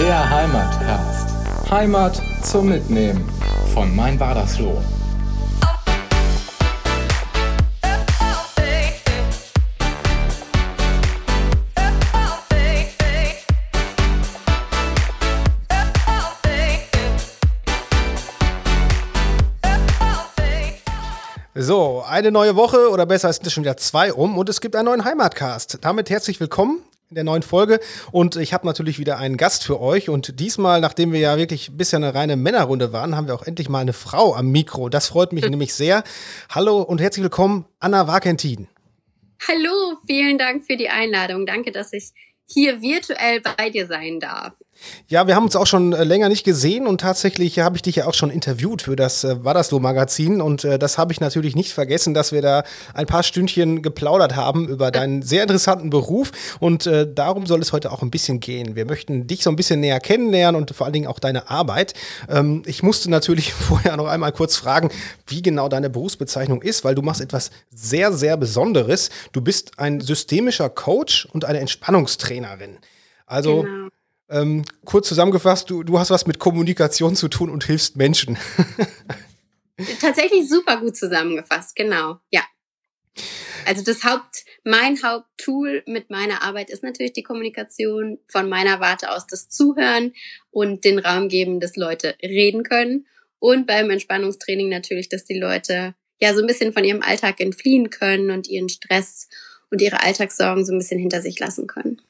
Der Heimatcast. Heimat zum Mitnehmen von Mein Wadersloh. So, eine neue Woche oder besser es schon wieder zwei um und es gibt einen neuen Heimatcast. Damit herzlich willkommen in der neuen Folge und ich habe natürlich wieder einen Gast für euch und diesmal, nachdem wir ja wirklich bisher eine reine Männerrunde waren, haben wir auch endlich mal eine Frau am Mikro. Das freut mich nämlich sehr. Hallo und herzlich willkommen, Anna Wakentin. Hallo, vielen Dank für die Einladung. Danke, dass ich hier virtuell bei dir sein darf. Ja, wir haben uns auch schon äh, länger nicht gesehen und tatsächlich habe ich dich ja auch schon interviewt für das äh, Wadersloh-Magazin und äh, das habe ich natürlich nicht vergessen, dass wir da ein paar Stündchen geplaudert haben über deinen sehr interessanten Beruf und äh, darum soll es heute auch ein bisschen gehen. Wir möchten dich so ein bisschen näher kennenlernen und vor allen Dingen auch deine Arbeit. Ähm, ich musste natürlich vorher noch einmal kurz fragen, wie genau deine Berufsbezeichnung ist, weil du machst etwas sehr, sehr Besonderes. Du bist ein systemischer Coach und eine Entspannungstrainerin. Also genau ähm, kurz zusammengefasst, du, du hast was mit Kommunikation zu tun und hilfst Menschen. Tatsächlich super gut zusammengefasst, genau, ja. Also das Haupt, mein Haupttool mit meiner Arbeit ist natürlich die Kommunikation von meiner Warte aus, das Zuhören und den Raum geben, dass Leute reden können. Und beim Entspannungstraining natürlich, dass die Leute ja so ein bisschen von ihrem Alltag entfliehen können und ihren Stress und ihre Alltagssorgen so ein bisschen hinter sich lassen können.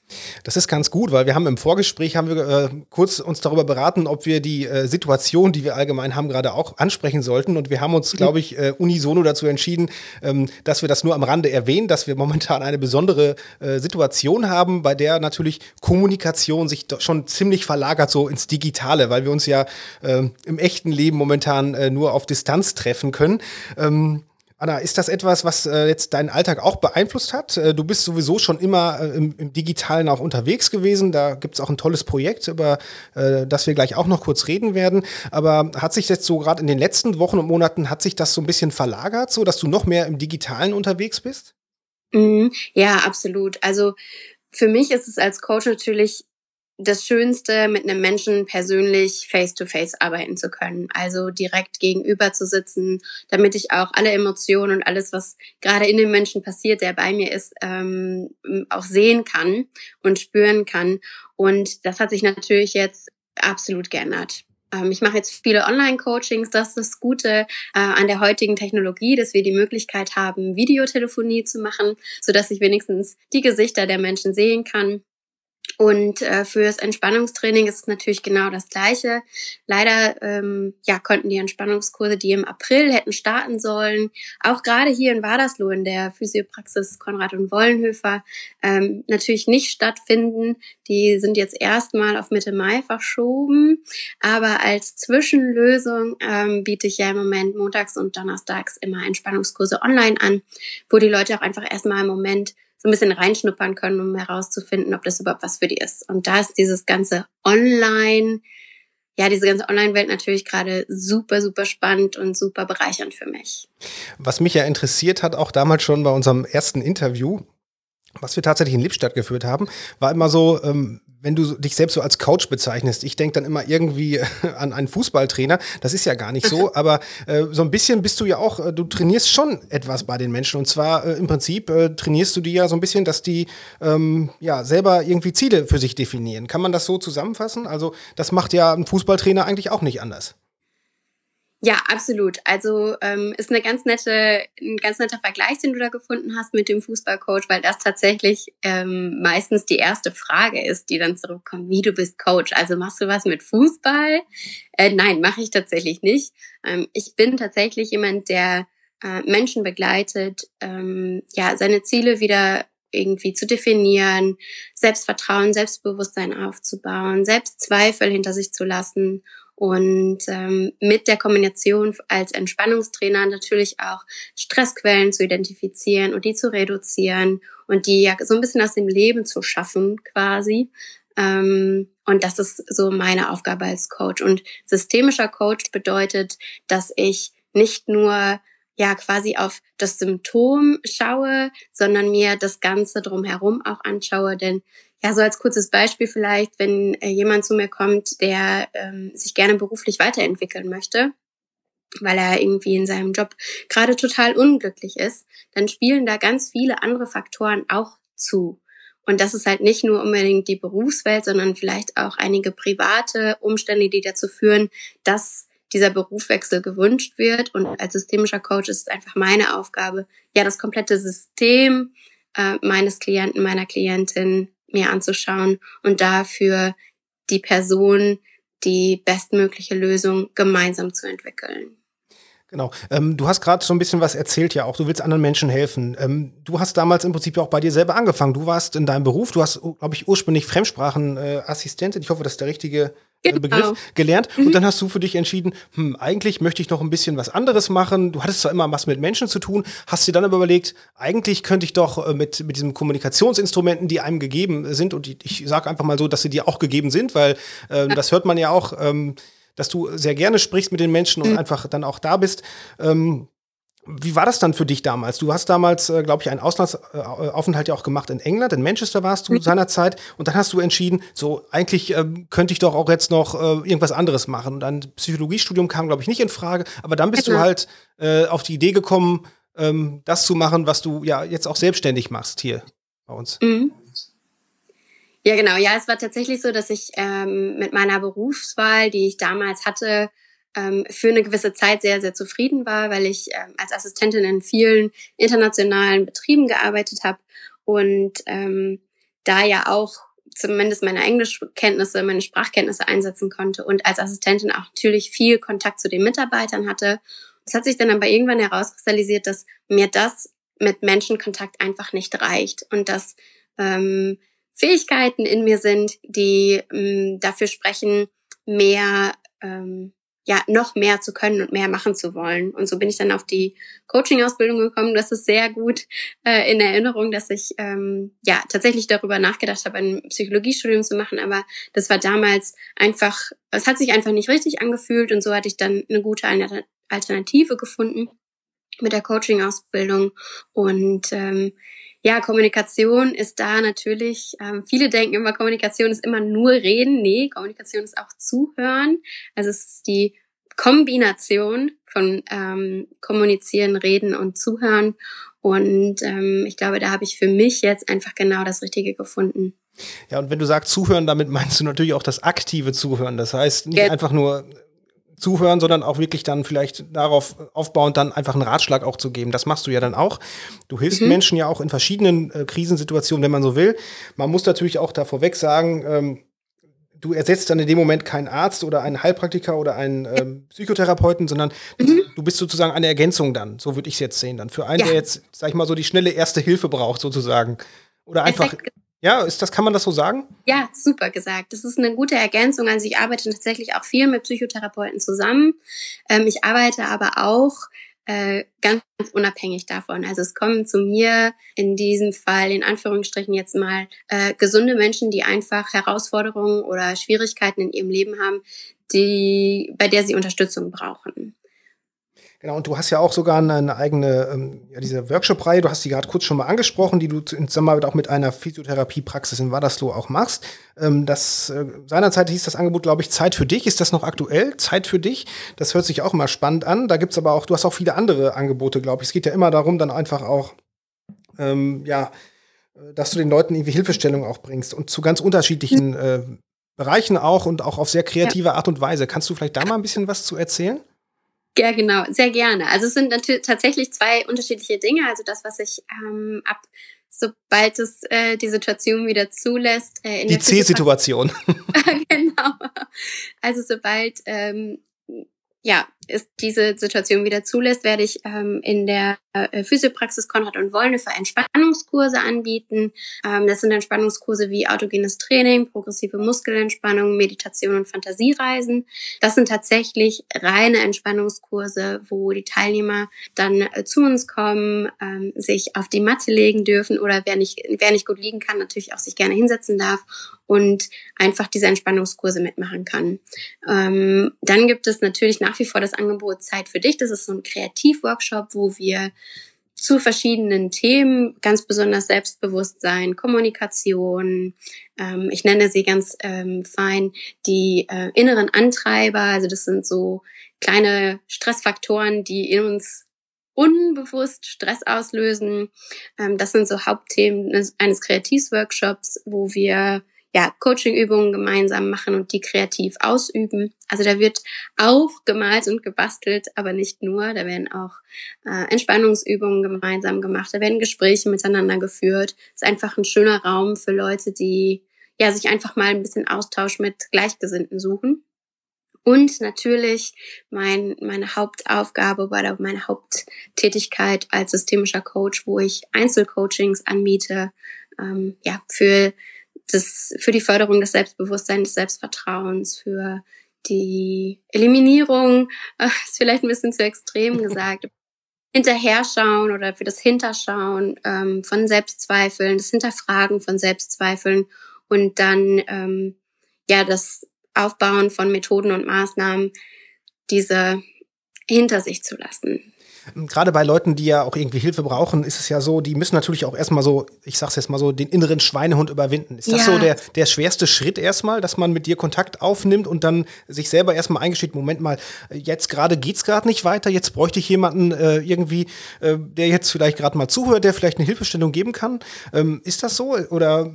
Das ist ganz gut, weil wir haben im Vorgespräch haben wir äh, kurz uns darüber beraten, ob wir die äh, Situation, die wir allgemein haben, gerade auch ansprechen sollten. Und wir haben uns, glaube ich, äh, unisono dazu entschieden, ähm, dass wir das nur am Rande erwähnen, dass wir momentan eine besondere äh, Situation haben, bei der natürlich Kommunikation sich schon ziemlich verlagert so ins Digitale, weil wir uns ja ähm, im echten Leben momentan äh, nur auf Distanz treffen können. Ähm, Anna, ist das etwas, was äh, jetzt deinen Alltag auch beeinflusst hat? Äh, du bist sowieso schon immer äh, im, im, Digitalen auch unterwegs gewesen. Da gibt es auch ein tolles Projekt, über äh, das wir gleich auch noch kurz reden werden. Aber hat sich jetzt so gerade in den letzten Wochen und Monaten, hat sich das so ein bisschen verlagert, so dass du noch mehr im Digitalen unterwegs bist? Mhm. Ja, absolut. Also für mich ist es als Coach natürlich das Schönste, mit einem Menschen persönlich face-to-face -face arbeiten zu können. Also direkt gegenüber zu sitzen, damit ich auch alle Emotionen und alles, was gerade in dem Menschen passiert, der bei mir ist, ähm, auch sehen kann und spüren kann. Und das hat sich natürlich jetzt absolut geändert. Ähm, ich mache jetzt viele Online-Coachings. Das ist das Gute äh, an der heutigen Technologie, dass wir die Möglichkeit haben, Videotelefonie zu machen, so dass ich wenigstens die Gesichter der Menschen sehen kann und äh, fürs Entspannungstraining ist es natürlich genau das Gleiche. Leider ähm, ja, konnten die Entspannungskurse, die im April hätten starten sollen, auch gerade hier in Wadersloh in der Physiopraxis Konrad und Wollenhöfer, ähm, natürlich nicht stattfinden. Die sind jetzt erstmal auf Mitte Mai verschoben. Aber als Zwischenlösung ähm, biete ich ja im Moment montags und donnerstags immer Entspannungskurse online an, wo die Leute auch einfach erstmal im Moment so ein bisschen reinschnuppern können, um herauszufinden, ob das überhaupt was für die ist. Und da ist dieses ganze Online, ja, diese ganze Online-Welt natürlich gerade super, super spannend und super bereichernd für mich. Was mich ja interessiert hat, auch damals schon bei unserem ersten Interview, was wir tatsächlich in Lippstadt geführt haben, war immer so, ähm, wenn du dich selbst so als Coach bezeichnest, ich denke dann immer irgendwie an einen Fußballtrainer. Das ist ja gar nicht so, aber äh, so ein bisschen bist du ja auch, äh, du trainierst schon etwas bei den Menschen. Und zwar äh, im Prinzip äh, trainierst du die ja so ein bisschen, dass die ähm, ja selber irgendwie Ziele für sich definieren. Kann man das so zusammenfassen? Also, das macht ja ein Fußballtrainer eigentlich auch nicht anders. Ja, absolut. Also ähm, ist eine ganz nette, ein ganz netter Vergleich, den du da gefunden hast mit dem Fußballcoach, weil das tatsächlich ähm, meistens die erste Frage ist, die dann zurückkommt, wie du bist Coach. Also machst du was mit Fußball? Äh, nein, mache ich tatsächlich nicht. Ähm, ich bin tatsächlich jemand, der äh, Menschen begleitet, ähm, ja, seine Ziele wieder irgendwie zu definieren, Selbstvertrauen, Selbstbewusstsein aufzubauen, Selbstzweifel hinter sich zu lassen und ähm, mit der Kombination als Entspannungstrainer natürlich auch Stressquellen zu identifizieren und die zu reduzieren und die ja so ein bisschen aus dem Leben zu schaffen quasi. Ähm, und das ist so meine Aufgabe als Coach. Und systemischer Coach bedeutet, dass ich nicht nur ja quasi auf das Symptom schaue, sondern mir das Ganze drumherum auch anschaue. Denn ja, so als kurzes Beispiel vielleicht, wenn äh, jemand zu mir kommt, der ähm, sich gerne beruflich weiterentwickeln möchte, weil er irgendwie in seinem Job gerade total unglücklich ist, dann spielen da ganz viele andere Faktoren auch zu. Und das ist halt nicht nur unbedingt die Berufswelt, sondern vielleicht auch einige private Umstände, die dazu führen, dass dieser Berufswechsel gewünscht wird. Und als systemischer Coach ist es einfach meine Aufgabe, ja, das komplette System äh, meines Klienten, meiner Klientin mir anzuschauen und dafür die Person die bestmögliche Lösung gemeinsam zu entwickeln. Genau. Ähm, du hast gerade so ein bisschen was erzählt ja auch. Du willst anderen Menschen helfen. Ähm, du hast damals im Prinzip auch bei dir selber angefangen. Du warst in deinem Beruf, du hast, glaube ich, ursprünglich Fremdsprachenassistentin. Äh, ich hoffe, das ist der richtige äh, genau. Begriff gelernt. Mhm. Und dann hast du für dich entschieden, hm, eigentlich möchte ich noch ein bisschen was anderes machen. Du hattest zwar immer was mit Menschen zu tun, hast dir dann aber überlegt, eigentlich könnte ich doch äh, mit, mit diesen Kommunikationsinstrumenten, die einem gegeben sind, und ich, ich sage einfach mal so, dass sie dir auch gegeben sind, weil äh, das hört man ja auch. Ähm, dass du sehr gerne sprichst mit den Menschen und mhm. einfach dann auch da bist. Ähm, wie war das dann für dich damals? Du hast damals, äh, glaube ich, einen Auslandsaufenthalt ja auch gemacht in England. In Manchester warst du mhm. seinerzeit. Und dann hast du entschieden, so eigentlich ähm, könnte ich doch auch jetzt noch äh, irgendwas anderes machen. Und ein Psychologiestudium kam, glaube ich, nicht in Frage. Aber dann bist genau. du halt äh, auf die Idee gekommen, ähm, das zu machen, was du ja jetzt auch selbstständig machst hier bei uns. Mhm. Ja, genau. Ja, es war tatsächlich so, dass ich ähm, mit meiner Berufswahl, die ich damals hatte, ähm, für eine gewisse Zeit sehr, sehr zufrieden war, weil ich ähm, als Assistentin in vielen internationalen Betrieben gearbeitet habe und ähm, da ja auch zumindest meine Englischkenntnisse, meine Sprachkenntnisse einsetzen konnte und als Assistentin auch natürlich viel Kontakt zu den Mitarbeitern hatte. Es hat sich dann aber irgendwann herauskristallisiert, dass mir das mit Menschenkontakt einfach nicht reicht und dass ähm, Fähigkeiten in mir sind, die ähm, dafür sprechen, mehr, ähm, ja, noch mehr zu können und mehr machen zu wollen. Und so bin ich dann auf die Coaching-Ausbildung gekommen. Das ist sehr gut äh, in Erinnerung, dass ich ähm, ja tatsächlich darüber nachgedacht habe, ein Psychologiestudium zu machen. Aber das war damals einfach, es hat sich einfach nicht richtig angefühlt und so hatte ich dann eine gute Alternative gefunden mit der Coaching-Ausbildung und ähm, ja, Kommunikation ist da natürlich, ähm, viele denken immer, Kommunikation ist immer nur reden. Nee, Kommunikation ist auch zuhören. Also es ist die Kombination von ähm, Kommunizieren, Reden und Zuhören. Und ähm, ich glaube, da habe ich für mich jetzt einfach genau das Richtige gefunden. Ja, und wenn du sagst Zuhören, damit meinst du natürlich auch das aktive Zuhören. Das heißt, nicht ja. einfach nur zuhören, sondern auch wirklich dann vielleicht darauf aufbauend dann einfach einen Ratschlag auch zu geben. Das machst du ja dann auch. Du hilfst mhm. Menschen ja auch in verschiedenen äh, Krisensituationen, wenn man so will. Man muss natürlich auch da vorweg sagen, ähm, du ersetzt dann in dem Moment keinen Arzt oder einen Heilpraktiker oder einen ähm, Psychotherapeuten, sondern mhm. du bist sozusagen eine Ergänzung dann. So würde ich es jetzt sehen. Dann für einen, ja. der jetzt, sag ich mal, so die schnelle erste Hilfe braucht, sozusagen. Oder einfach. Perfekt ja, ist das, kann man das so sagen? Ja, super gesagt. Das ist eine gute Ergänzung. Also ich arbeite tatsächlich auch viel mit Psychotherapeuten zusammen. Ähm, ich arbeite aber auch äh, ganz unabhängig davon. Also es kommen zu mir in diesem Fall, in Anführungsstrichen jetzt mal, äh, gesunde Menschen, die einfach Herausforderungen oder Schwierigkeiten in ihrem Leben haben, die, bei der sie Unterstützung brauchen. Genau, und du hast ja auch sogar eine eigene, ähm, ja, diese Workshop-Reihe, du hast die gerade kurz schon mal angesprochen, die du in Zusammenarbeit auch mit einer Physiotherapie-Praxis in Wadersloh auch machst. Ähm, das, äh, seinerzeit hieß das Angebot, glaube ich, Zeit für dich. Ist das noch aktuell? Zeit für dich? Das hört sich auch mal spannend an. Da gibt's aber auch, du hast auch viele andere Angebote, glaube ich. Es geht ja immer darum, dann einfach auch, ähm, ja, äh, dass du den Leuten irgendwie Hilfestellung auch bringst und zu ganz unterschiedlichen äh, Bereichen auch und auch auf sehr kreative. Art und Weise. Kannst du vielleicht da mal ein bisschen was zu erzählen? Ja, genau, sehr gerne. Also es sind natürlich tatsächlich zwei unterschiedliche Dinge. Also das, was ich ähm, ab sobald es äh, die Situation wieder zulässt. Äh, in die C-Situation. genau. Also sobald ähm, ja, ist diese Situation wieder zulässt, werde ich ähm, in der äh, Physiopraxis Konrad und Wollneffer Entspannungskurse anbieten. Ähm, das sind Entspannungskurse wie autogenes Training, progressive Muskelentspannung, Meditation und Fantasiereisen. Das sind tatsächlich reine Entspannungskurse, wo die Teilnehmer dann äh, zu uns kommen, ähm, sich auf die Matte legen dürfen oder wer nicht, wer nicht gut liegen kann, natürlich auch sich gerne hinsetzen darf und einfach diese Entspannungskurse mitmachen kann. Ähm, dann gibt es natürlich nach wie vor das Angebot Zeit für dich. Das ist so ein Kreativworkshop, wo wir zu verschiedenen Themen, ganz besonders Selbstbewusstsein, Kommunikation, ähm, ich nenne sie ganz ähm, fein, die äh, inneren Antreiber, also das sind so kleine Stressfaktoren, die in uns unbewusst Stress auslösen. Ähm, das sind so Hauptthemen eines Kreativworkshops, wo wir ja, Coaching-Übungen gemeinsam machen und die kreativ ausüben. Also da wird auch gemalt und gebastelt, aber nicht nur. Da werden auch äh, Entspannungsübungen gemeinsam gemacht. Da werden Gespräche miteinander geführt. Es ist einfach ein schöner Raum für Leute, die ja sich einfach mal ein bisschen Austausch mit Gleichgesinnten suchen. Und natürlich mein, meine Hauptaufgabe oder meine Haupttätigkeit als systemischer Coach, wo ich Einzelcoachings anbiete, ähm, ja, für das, für die Förderung des Selbstbewusstseins, des Selbstvertrauens, für die Eliminierung, ist vielleicht ein bisschen zu extrem gesagt, Hinterherschauen oder für das Hinterschauen ähm, von Selbstzweifeln, das Hinterfragen von Selbstzweifeln und dann ähm, ja das Aufbauen von Methoden und Maßnahmen, diese hinter sich zu lassen. Gerade bei Leuten, die ja auch irgendwie Hilfe brauchen, ist es ja so, die müssen natürlich auch erstmal so, ich sag's jetzt mal so, den inneren Schweinehund überwinden. Ist das ja. so der, der schwerste Schritt erstmal, dass man mit dir Kontakt aufnimmt und dann sich selber erstmal eingesteht, Moment mal, jetzt gerade geht's gerade nicht weiter, jetzt bräuchte ich jemanden äh, irgendwie, äh, der jetzt vielleicht gerade mal zuhört, der vielleicht eine Hilfestellung geben kann. Ähm, ist das so? Oder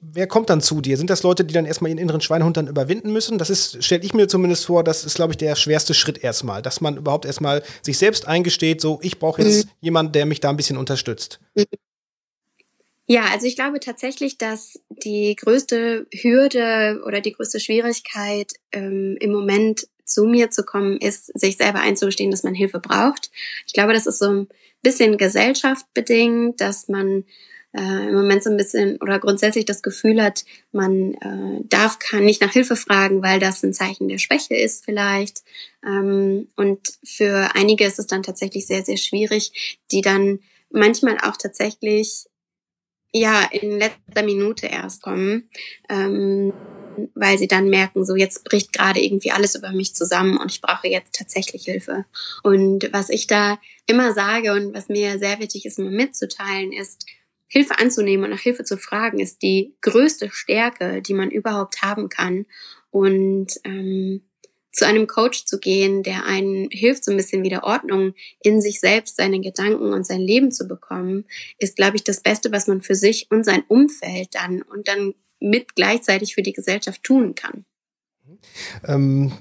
wer kommt dann zu dir? Sind das Leute, die dann erstmal ihren inneren Schweinehund dann überwinden müssen? Das ist, stelle ich mir zumindest vor, das ist, glaube ich, der schwerste Schritt erstmal, dass man überhaupt erstmal sich selbst eingesteht, so, ich brauche jetzt mhm. jemanden, der mich da ein bisschen unterstützt. Ja, also ich glaube tatsächlich, dass die größte Hürde oder die größte Schwierigkeit ähm, im Moment zu mir zu kommen, ist, sich selber einzugestehen, dass man Hilfe braucht. Ich glaube, das ist so ein bisschen gesellschaftbedingt, dass man äh, im Moment so ein bisschen oder grundsätzlich das Gefühl hat, man äh, darf, kann nicht nach Hilfe fragen, weil das ein Zeichen der Schwäche ist vielleicht. Ähm, und für einige ist es dann tatsächlich sehr, sehr schwierig, die dann manchmal auch tatsächlich ja in letzter Minute erst kommen, ähm, weil sie dann merken, so jetzt bricht gerade irgendwie alles über mich zusammen und ich brauche jetzt tatsächlich Hilfe. Und was ich da immer sage und was mir sehr wichtig ist, mir mitzuteilen, ist, Hilfe anzunehmen und nach Hilfe zu fragen, ist die größte Stärke, die man überhaupt haben kann. Und ähm, zu einem Coach zu gehen, der einen hilft, so ein bisschen wieder Ordnung in sich selbst, seine Gedanken und sein Leben zu bekommen, ist, glaube ich, das Beste, was man für sich und sein Umfeld dann und dann mit gleichzeitig für die Gesellschaft tun kann. Ähm,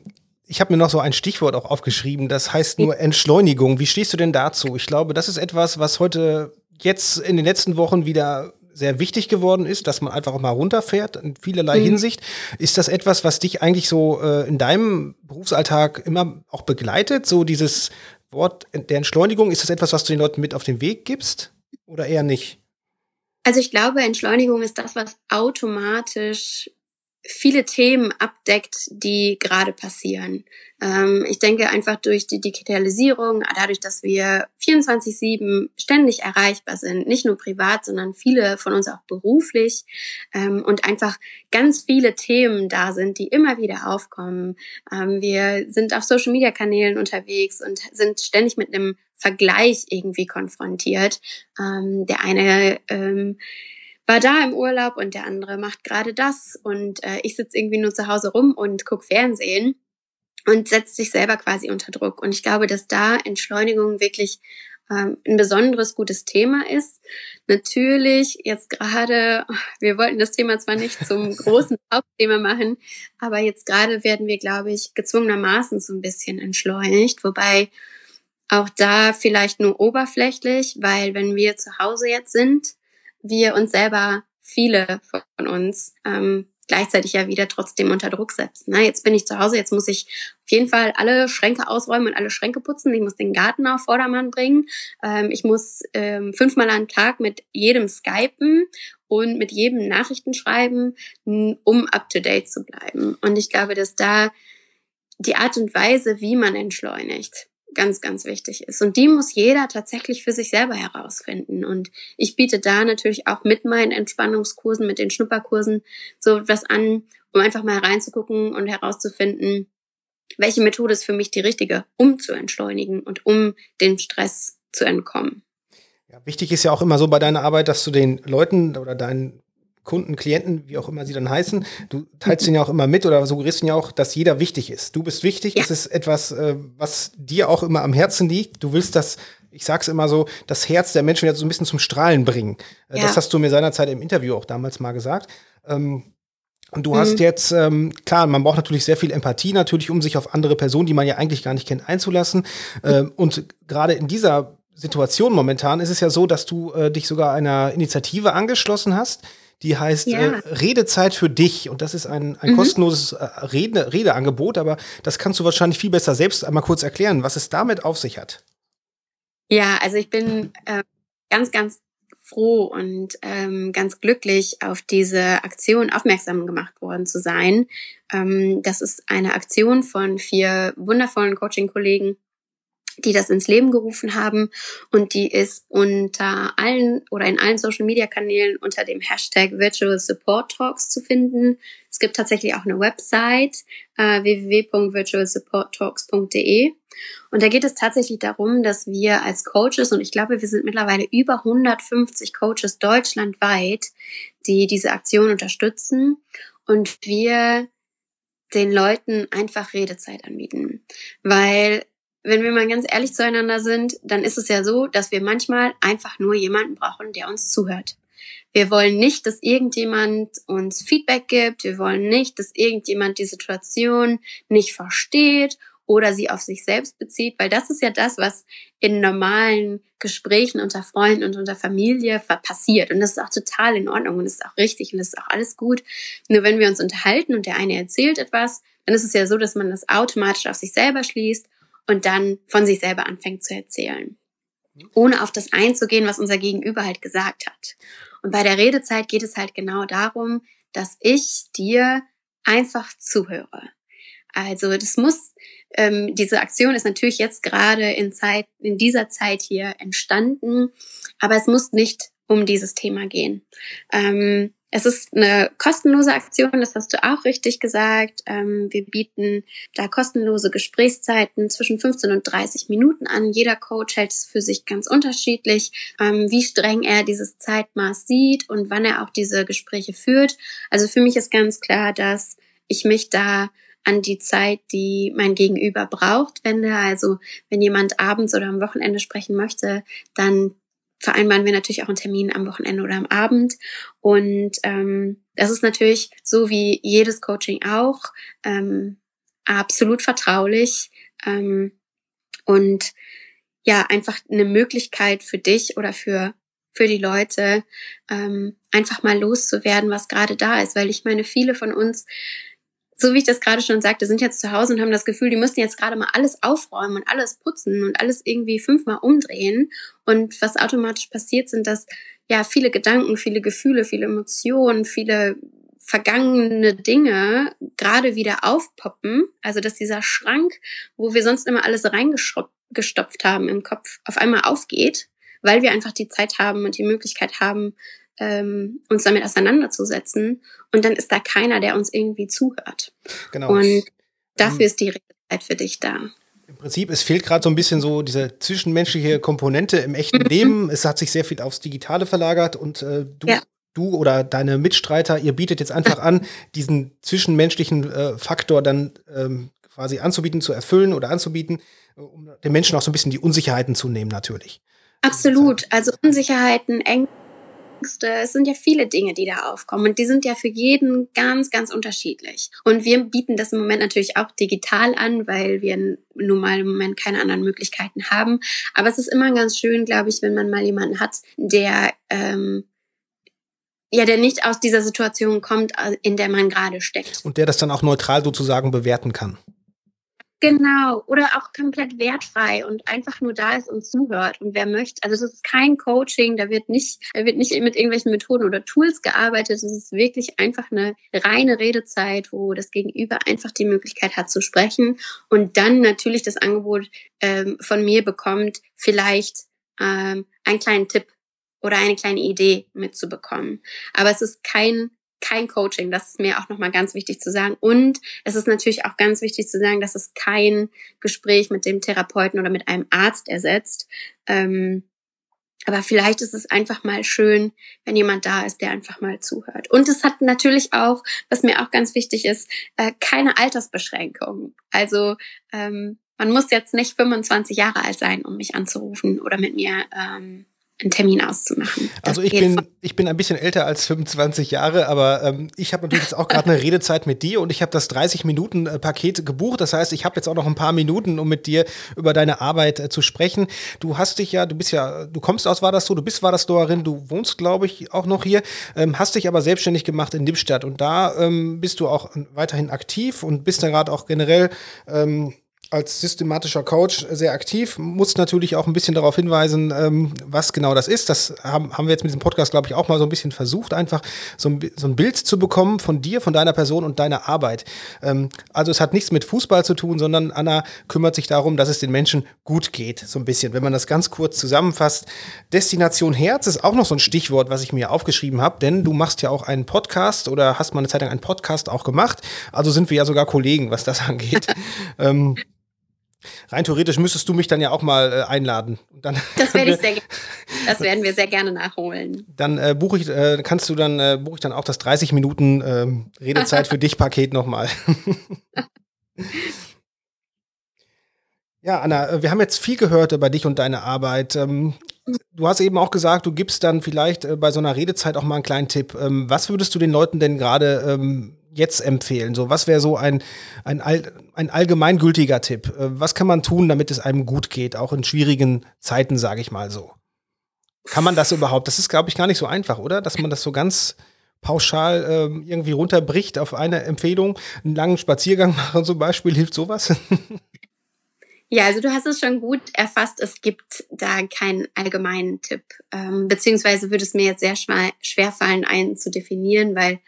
ich habe mir noch so ein Stichwort auch aufgeschrieben, das heißt nur Entschleunigung. Wie stehst du denn dazu? Ich glaube, das ist etwas, was heute jetzt in den letzten Wochen wieder sehr wichtig geworden ist, dass man einfach auch mal runterfährt in vielerlei mhm. Hinsicht. Ist das etwas, was dich eigentlich so äh, in deinem Berufsalltag immer auch begleitet? So dieses Wort der Entschleunigung, ist das etwas, was du den Leuten mit auf den Weg gibst oder eher nicht? Also ich glaube, Entschleunigung ist das, was automatisch viele Themen abdeckt, die gerade passieren. Ähm, ich denke einfach durch die Digitalisierung, dadurch, dass wir 24-7 ständig erreichbar sind, nicht nur privat, sondern viele von uns auch beruflich ähm, und einfach ganz viele Themen da sind, die immer wieder aufkommen. Ähm, wir sind auf Social-Media-Kanälen unterwegs und sind ständig mit einem Vergleich irgendwie konfrontiert. Ähm, der eine ähm, war da im Urlaub und der andere macht gerade das und äh, ich sitze irgendwie nur zu Hause rum und guck Fernsehen und setzt sich selber quasi unter Druck. Und ich glaube, dass da Entschleunigung wirklich ähm, ein besonderes gutes Thema ist. Natürlich jetzt gerade, wir wollten das Thema zwar nicht zum großen Hauptthema machen, aber jetzt gerade werden wir, glaube ich, gezwungenermaßen so ein bisschen entschleunigt, wobei auch da vielleicht nur oberflächlich, weil wenn wir zu Hause jetzt sind, wir uns selber, viele von uns, ähm, gleichzeitig ja wieder trotzdem unter Druck setzen. Ne? Jetzt bin ich zu Hause, jetzt muss ich auf jeden Fall alle Schränke ausräumen und alle Schränke putzen. Ich muss den Garten auf Vordermann bringen. Ähm, ich muss ähm, fünfmal am Tag mit jedem skypen und mit jedem Nachrichten schreiben, um up-to-date zu bleiben. Und ich glaube, dass da die Art und Weise, wie man entschleunigt, ganz, ganz wichtig ist. Und die muss jeder tatsächlich für sich selber herausfinden. Und ich biete da natürlich auch mit meinen Entspannungskursen, mit den Schnupperkursen so was an, um einfach mal reinzugucken und herauszufinden, welche Methode ist für mich die richtige, um zu entschleunigen und um dem Stress zu entkommen. Ja, wichtig ist ja auch immer so bei deiner Arbeit, dass du den Leuten oder deinen Kunden, Klienten, wie auch immer sie dann heißen, du teilst ihnen ja auch immer mit oder suggerierst ihnen ja auch, dass jeder wichtig ist. Du bist wichtig, ja. das ist etwas, äh, was dir auch immer am Herzen liegt. Du willst das, ich sag's immer so, das Herz der Menschen jetzt so ein bisschen zum Strahlen bringen. Äh, ja. Das hast du mir seinerzeit im Interview auch damals mal gesagt. Ähm, und du mhm. hast jetzt, ähm, klar, man braucht natürlich sehr viel Empathie natürlich, um sich auf andere Personen, die man ja eigentlich gar nicht kennt, einzulassen. Ähm, und gerade in dieser Situation momentan ist es ja so, dass du äh, dich sogar einer Initiative angeschlossen hast, die heißt ja. äh, Redezeit für dich. Und das ist ein, ein mhm. kostenloses äh, Rede, Redeangebot, aber das kannst du wahrscheinlich viel besser selbst einmal kurz erklären, was es damit auf sich hat. Ja, also ich bin äh, ganz, ganz froh und ähm, ganz glücklich, auf diese Aktion aufmerksam gemacht worden zu sein. Ähm, das ist eine Aktion von vier wundervollen Coaching-Kollegen die das ins Leben gerufen haben. Und die ist unter allen oder in allen Social Media Kanälen unter dem Hashtag Virtual Support Talks zu finden. Es gibt tatsächlich auch eine Website äh, www.virtualsupporttalks.de und da geht es tatsächlich darum, dass wir als Coaches und ich glaube, wir sind mittlerweile über 150 Coaches deutschlandweit, die diese Aktion unterstützen. Und wir den Leuten einfach Redezeit anbieten, weil wenn wir mal ganz ehrlich zueinander sind, dann ist es ja so, dass wir manchmal einfach nur jemanden brauchen, der uns zuhört. Wir wollen nicht, dass irgendjemand uns Feedback gibt. Wir wollen nicht, dass irgendjemand die Situation nicht versteht oder sie auf sich selbst bezieht, weil das ist ja das, was in normalen Gesprächen unter Freunden und unter Familie passiert. Und das ist auch total in Ordnung und das ist auch richtig und das ist auch alles gut. Nur wenn wir uns unterhalten und der eine erzählt etwas, dann ist es ja so, dass man das automatisch auf sich selber schließt und dann von sich selber anfängt zu erzählen. Ohne auf das einzugehen, was unser Gegenüber halt gesagt hat. Und bei der Redezeit geht es halt genau darum, dass ich dir einfach zuhöre. Also das muss, ähm, diese Aktion ist natürlich jetzt gerade in Zeit, in dieser Zeit hier entstanden, aber es muss nicht um dieses Thema gehen. Ähm, es ist eine kostenlose Aktion, das hast du auch richtig gesagt. Ähm, wir bieten da kostenlose Gesprächszeiten zwischen 15 und 30 Minuten an. Jeder Coach hält es für sich ganz unterschiedlich, ähm, wie streng er dieses Zeitmaß sieht und wann er auch diese Gespräche führt. Also für mich ist ganz klar, dass ich mich da an die Zeit, die mein Gegenüber braucht, wende. Also wenn jemand abends oder am Wochenende sprechen möchte, dann vereinbaren wir natürlich auch einen Termin am Wochenende oder am Abend. Und ähm, das ist natürlich so wie jedes Coaching auch ähm, absolut vertraulich ähm, und ja einfach eine Möglichkeit für dich oder für für die Leute ähm, einfach mal loszuwerden, was gerade da ist, weil ich meine, viele von uns so wie ich das gerade schon sagte, sind jetzt zu Hause und haben das Gefühl, die müssen jetzt gerade mal alles aufräumen und alles putzen und alles irgendwie fünfmal umdrehen. Und was automatisch passiert, sind dass ja viele Gedanken, viele Gefühle, viele Emotionen, viele vergangene Dinge gerade wieder aufpoppen. Also dass dieser Schrank, wo wir sonst immer alles reingestopft haben im Kopf, auf einmal aufgeht, weil wir einfach die Zeit haben und die Möglichkeit haben, ähm, uns damit auseinanderzusetzen. Und dann ist da keiner, der uns irgendwie zuhört. Genau. Und dafür ist die Redezeit für dich da. Im Prinzip, es fehlt gerade so ein bisschen so diese zwischenmenschliche Komponente im echten mhm. Leben. Es hat sich sehr viel aufs Digitale verlagert und äh, du, ja. du oder deine Mitstreiter, ihr bietet jetzt einfach an, diesen zwischenmenschlichen äh, Faktor dann ähm, quasi anzubieten, zu erfüllen oder anzubieten, äh, um den Menschen auch so ein bisschen die Unsicherheiten zu nehmen, natürlich. Absolut. Also Unsicherheiten, Ängste Ängste, es sind ja viele Dinge, die da aufkommen und die sind ja für jeden ganz, ganz unterschiedlich. Und wir bieten das im Moment natürlich auch digital an, weil wir nun mal im Moment keine anderen Möglichkeiten haben. Aber es ist immer ganz schön, glaube ich, wenn man mal jemanden hat, der ähm, ja, der nicht aus dieser Situation kommt, in der man gerade steckt. Und der das dann auch neutral sozusagen bewerten kann. Genau, oder auch komplett wertfrei und einfach nur da ist und zuhört und wer möchte. Also das ist kein Coaching, da wird nicht, da wird nicht mit irgendwelchen Methoden oder Tools gearbeitet. Es ist wirklich einfach eine reine Redezeit, wo das Gegenüber einfach die Möglichkeit hat zu sprechen und dann natürlich das Angebot ähm, von mir bekommt, vielleicht ähm, einen kleinen Tipp oder eine kleine Idee mitzubekommen. Aber es ist kein kein Coaching. Das ist mir auch nochmal ganz wichtig zu sagen. Und es ist natürlich auch ganz wichtig zu sagen, dass es kein Gespräch mit dem Therapeuten oder mit einem Arzt ersetzt. Ähm, aber vielleicht ist es einfach mal schön, wenn jemand da ist, der einfach mal zuhört. Und es hat natürlich auch, was mir auch ganz wichtig ist, äh, keine Altersbeschränkung. Also ähm, man muss jetzt nicht 25 Jahre alt sein, um mich anzurufen oder mit mir ähm, einen Termin auszumachen. Das also ich bin, ich bin ein bisschen älter als 25 Jahre, aber ähm, ich habe natürlich jetzt auch gerade eine Redezeit mit dir und ich habe das 30-Minuten-Paket gebucht. Das heißt, ich habe jetzt auch noch ein paar Minuten, um mit dir über deine Arbeit äh, zu sprechen. Du hast dich ja, du bist ja, du kommst aus so, du bist Doerin, du wohnst, glaube ich, auch noch hier, ähm, hast dich aber selbstständig gemacht in Lippstadt und da ähm, bist du auch weiterhin aktiv und bist dann gerade auch generell ähm, als systematischer Coach sehr aktiv, muss natürlich auch ein bisschen darauf hinweisen, ähm, was genau das ist. Das haben, haben wir jetzt mit diesem Podcast, glaube ich, auch mal so ein bisschen versucht, einfach so ein, so ein Bild zu bekommen von dir, von deiner Person und deiner Arbeit. Ähm, also es hat nichts mit Fußball zu tun, sondern Anna kümmert sich darum, dass es den Menschen gut geht, so ein bisschen. Wenn man das ganz kurz zusammenfasst. Destination Herz ist auch noch so ein Stichwort, was ich mir aufgeschrieben habe, denn du machst ja auch einen Podcast oder hast mal eine Zeit lang einen Podcast auch gemacht. Also sind wir ja sogar Kollegen, was das angeht. ähm, Rein theoretisch müsstest du mich dann ja auch mal äh, einladen. Dann das werde ich sehr Das werden wir sehr gerne nachholen. Dann äh, buche ich, äh, kannst du dann äh, buche ich dann auch das 30 Minuten ähm, Redezeit für dich Paket nochmal. ja, Anna, äh, wir haben jetzt viel gehört über dich und deine Arbeit. Ähm, du hast eben auch gesagt, du gibst dann vielleicht äh, bei so einer Redezeit auch mal einen kleinen Tipp. Ähm, was würdest du den Leuten denn gerade ähm, jetzt empfehlen? So, was wäre so ein, ein, ein allgemeingültiger Tipp? Äh, was kann man tun, damit es einem gut geht, auch in schwierigen Zeiten, sage ich mal so? Kann man das überhaupt? Das ist, glaube ich, gar nicht so einfach, oder? Dass man das so ganz pauschal ähm, irgendwie runterbricht auf eine Empfehlung. Einen langen Spaziergang machen zum Beispiel, hilft sowas? Ja, also du hast es schon gut erfasst. Es gibt da keinen allgemeinen Tipp. Ähm, beziehungsweise würde es mir jetzt sehr schwer fallen, einen zu definieren, weil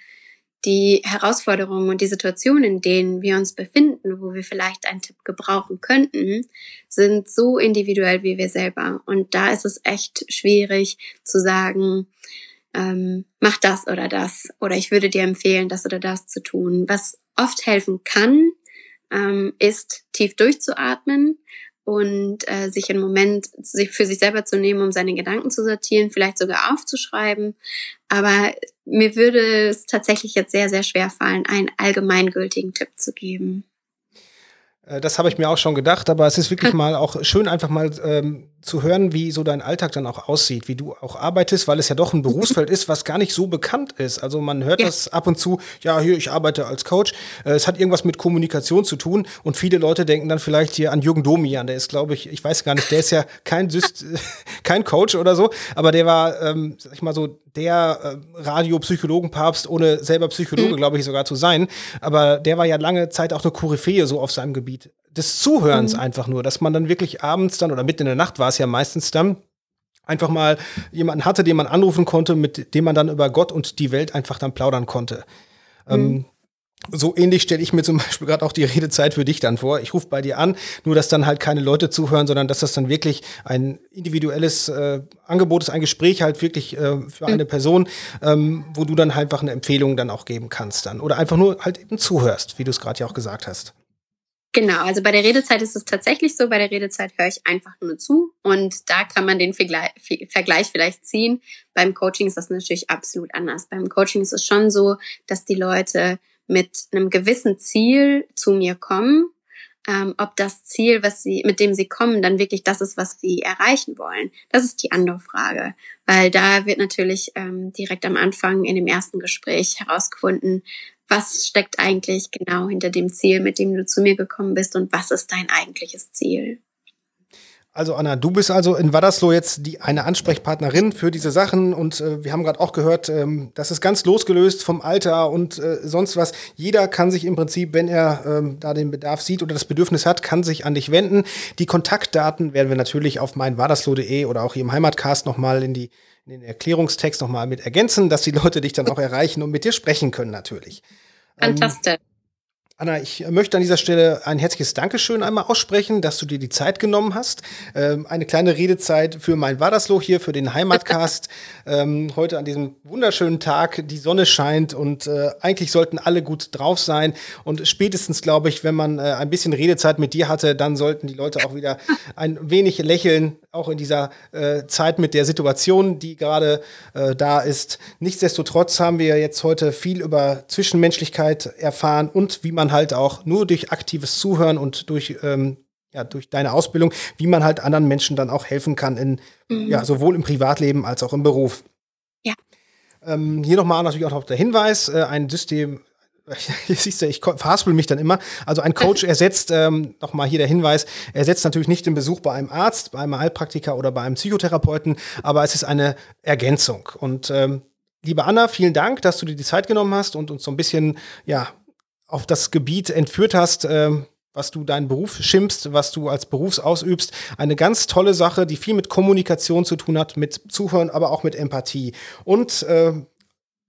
die Herausforderungen und die Situationen, in denen wir uns befinden, wo wir vielleicht einen Tipp gebrauchen könnten, sind so individuell wie wir selber. Und da ist es echt schwierig zu sagen, ähm, mach das oder das. Oder ich würde dir empfehlen, das oder das zu tun. Was oft helfen kann, ähm, ist tief durchzuatmen und äh, sich einen Moment sich für sich selber zu nehmen, um seine Gedanken zu sortieren, vielleicht sogar aufzuschreiben. Aber mir würde es tatsächlich jetzt sehr, sehr schwer fallen, einen allgemeingültigen Tipp zu geben. Äh, das habe ich mir auch schon gedacht, aber es ist wirklich mal auch schön, einfach mal ähm, zu hören, wie so dein Alltag dann auch aussieht, wie du auch arbeitest, weil es ja doch ein Berufsfeld ist, was gar nicht so bekannt ist. Also man hört ja. das ab und zu, ja, hier, ich arbeite als Coach. Äh, es hat irgendwas mit Kommunikation zu tun und viele Leute denken dann vielleicht hier an Jürgen Domian, der ist, glaube ich, ich weiß gar nicht, der ist ja kein, Syst kein Coach oder so, aber der war, ähm, sag ich mal so, der äh, Radiopsychologenpapst, ohne selber Psychologe, mhm. glaube ich, sogar zu sein. Aber der war ja lange Zeit auch eine Koryphäe so auf seinem Gebiet des Zuhörens mhm. einfach nur, dass man dann wirklich abends dann oder mitten in der Nacht war es ja meistens dann, einfach mal jemanden hatte, den man anrufen konnte, mit dem man dann über Gott und die Welt einfach dann plaudern konnte. Mhm. Ähm, so ähnlich stelle ich mir zum Beispiel gerade auch die Redezeit für dich dann vor. Ich rufe bei dir an, nur dass dann halt keine Leute zuhören, sondern dass das dann wirklich ein individuelles äh, Angebot ist, ein Gespräch halt wirklich äh, für eine Person, ähm, wo du dann einfach eine Empfehlung dann auch geben kannst dann. Oder einfach nur halt eben zuhörst, wie du es gerade ja auch gesagt hast. Genau, also bei der Redezeit ist es tatsächlich so, bei der Redezeit höre ich einfach nur zu und da kann man den Vergleich vielleicht ziehen. Beim Coaching ist das natürlich absolut anders. Beim Coaching ist es schon so, dass die Leute mit einem gewissen Ziel zu mir kommen. Ähm, ob das Ziel, was sie, mit dem sie kommen, dann wirklich das ist, was sie erreichen wollen. Das ist die andere Frage. Weil da wird natürlich ähm, direkt am Anfang in dem ersten Gespräch herausgefunden, was steckt eigentlich genau hinter dem Ziel, mit dem du zu mir gekommen bist und was ist dein eigentliches Ziel? Also Anna, du bist also in Wadersloh jetzt die eine Ansprechpartnerin für diese Sachen und äh, wir haben gerade auch gehört, ähm, das ist ganz losgelöst vom Alter und äh, sonst was. Jeder kann sich im Prinzip, wenn er ähm, da den Bedarf sieht oder das Bedürfnis hat, kann sich an dich wenden. Die Kontaktdaten werden wir natürlich auf meinwadersloh.de oder auch hier im Heimatcast nochmal in die in den Erklärungstext nochmal mit ergänzen, dass die Leute dich dann auch erreichen und mit dir sprechen können natürlich. Fantastisch. Ähm, Anna, ich möchte an dieser Stelle ein herzliches Dankeschön einmal aussprechen, dass du dir die Zeit genommen hast. Ähm, eine kleine Redezeit für mein Wadersloh hier, für den Heimatcast. ähm, heute an diesem wunderschönen Tag, die Sonne scheint und äh, eigentlich sollten alle gut drauf sein. Und spätestens, glaube ich, wenn man äh, ein bisschen Redezeit mit dir hatte, dann sollten die Leute auch wieder ein wenig lächeln, auch in dieser äh, Zeit mit der Situation, die gerade äh, da ist. Nichtsdestotrotz haben wir jetzt heute viel über Zwischenmenschlichkeit erfahren und wie man halt auch nur durch aktives Zuhören und durch ähm, ja, durch deine Ausbildung, wie man halt anderen Menschen dann auch helfen kann, in, mhm. ja, sowohl im Privatleben als auch im Beruf. Ja. Ähm, hier nochmal natürlich auch noch der Hinweis, äh, ein System, siehst du, ich verhaspel mich dann immer. Also ein Coach ersetzt, ähm, nochmal hier der Hinweis, ersetzt natürlich nicht den Besuch bei einem Arzt, bei einem Heilpraktiker oder bei einem Psychotherapeuten, aber es ist eine Ergänzung. Und ähm, liebe Anna, vielen Dank, dass du dir die Zeit genommen hast und uns so ein bisschen, ja, auf das Gebiet entführt hast, äh, was du deinen Beruf schimpfst, was du als Berufs ausübst. Eine ganz tolle Sache, die viel mit Kommunikation zu tun hat, mit Zuhören, aber auch mit Empathie. Und äh,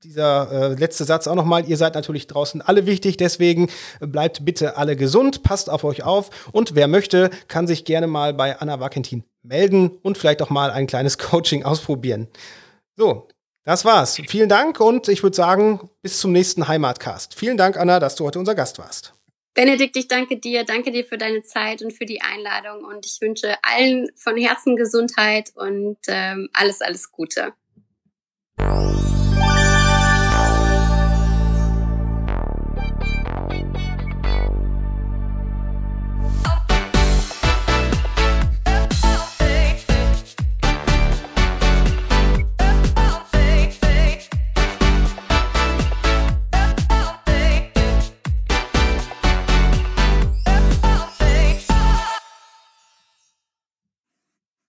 dieser äh, letzte Satz auch nochmal, ihr seid natürlich draußen alle wichtig, deswegen bleibt bitte alle gesund, passt auf euch auf und wer möchte, kann sich gerne mal bei Anna Wakentin melden und vielleicht auch mal ein kleines Coaching ausprobieren. So, das war's. Vielen Dank und ich würde sagen, bis zum nächsten Heimatcast. Vielen Dank, Anna, dass du heute unser Gast warst. Benedikt, ich danke dir. Danke dir für deine Zeit und für die Einladung. Und ich wünsche allen von Herzen Gesundheit und ähm, alles, alles Gute.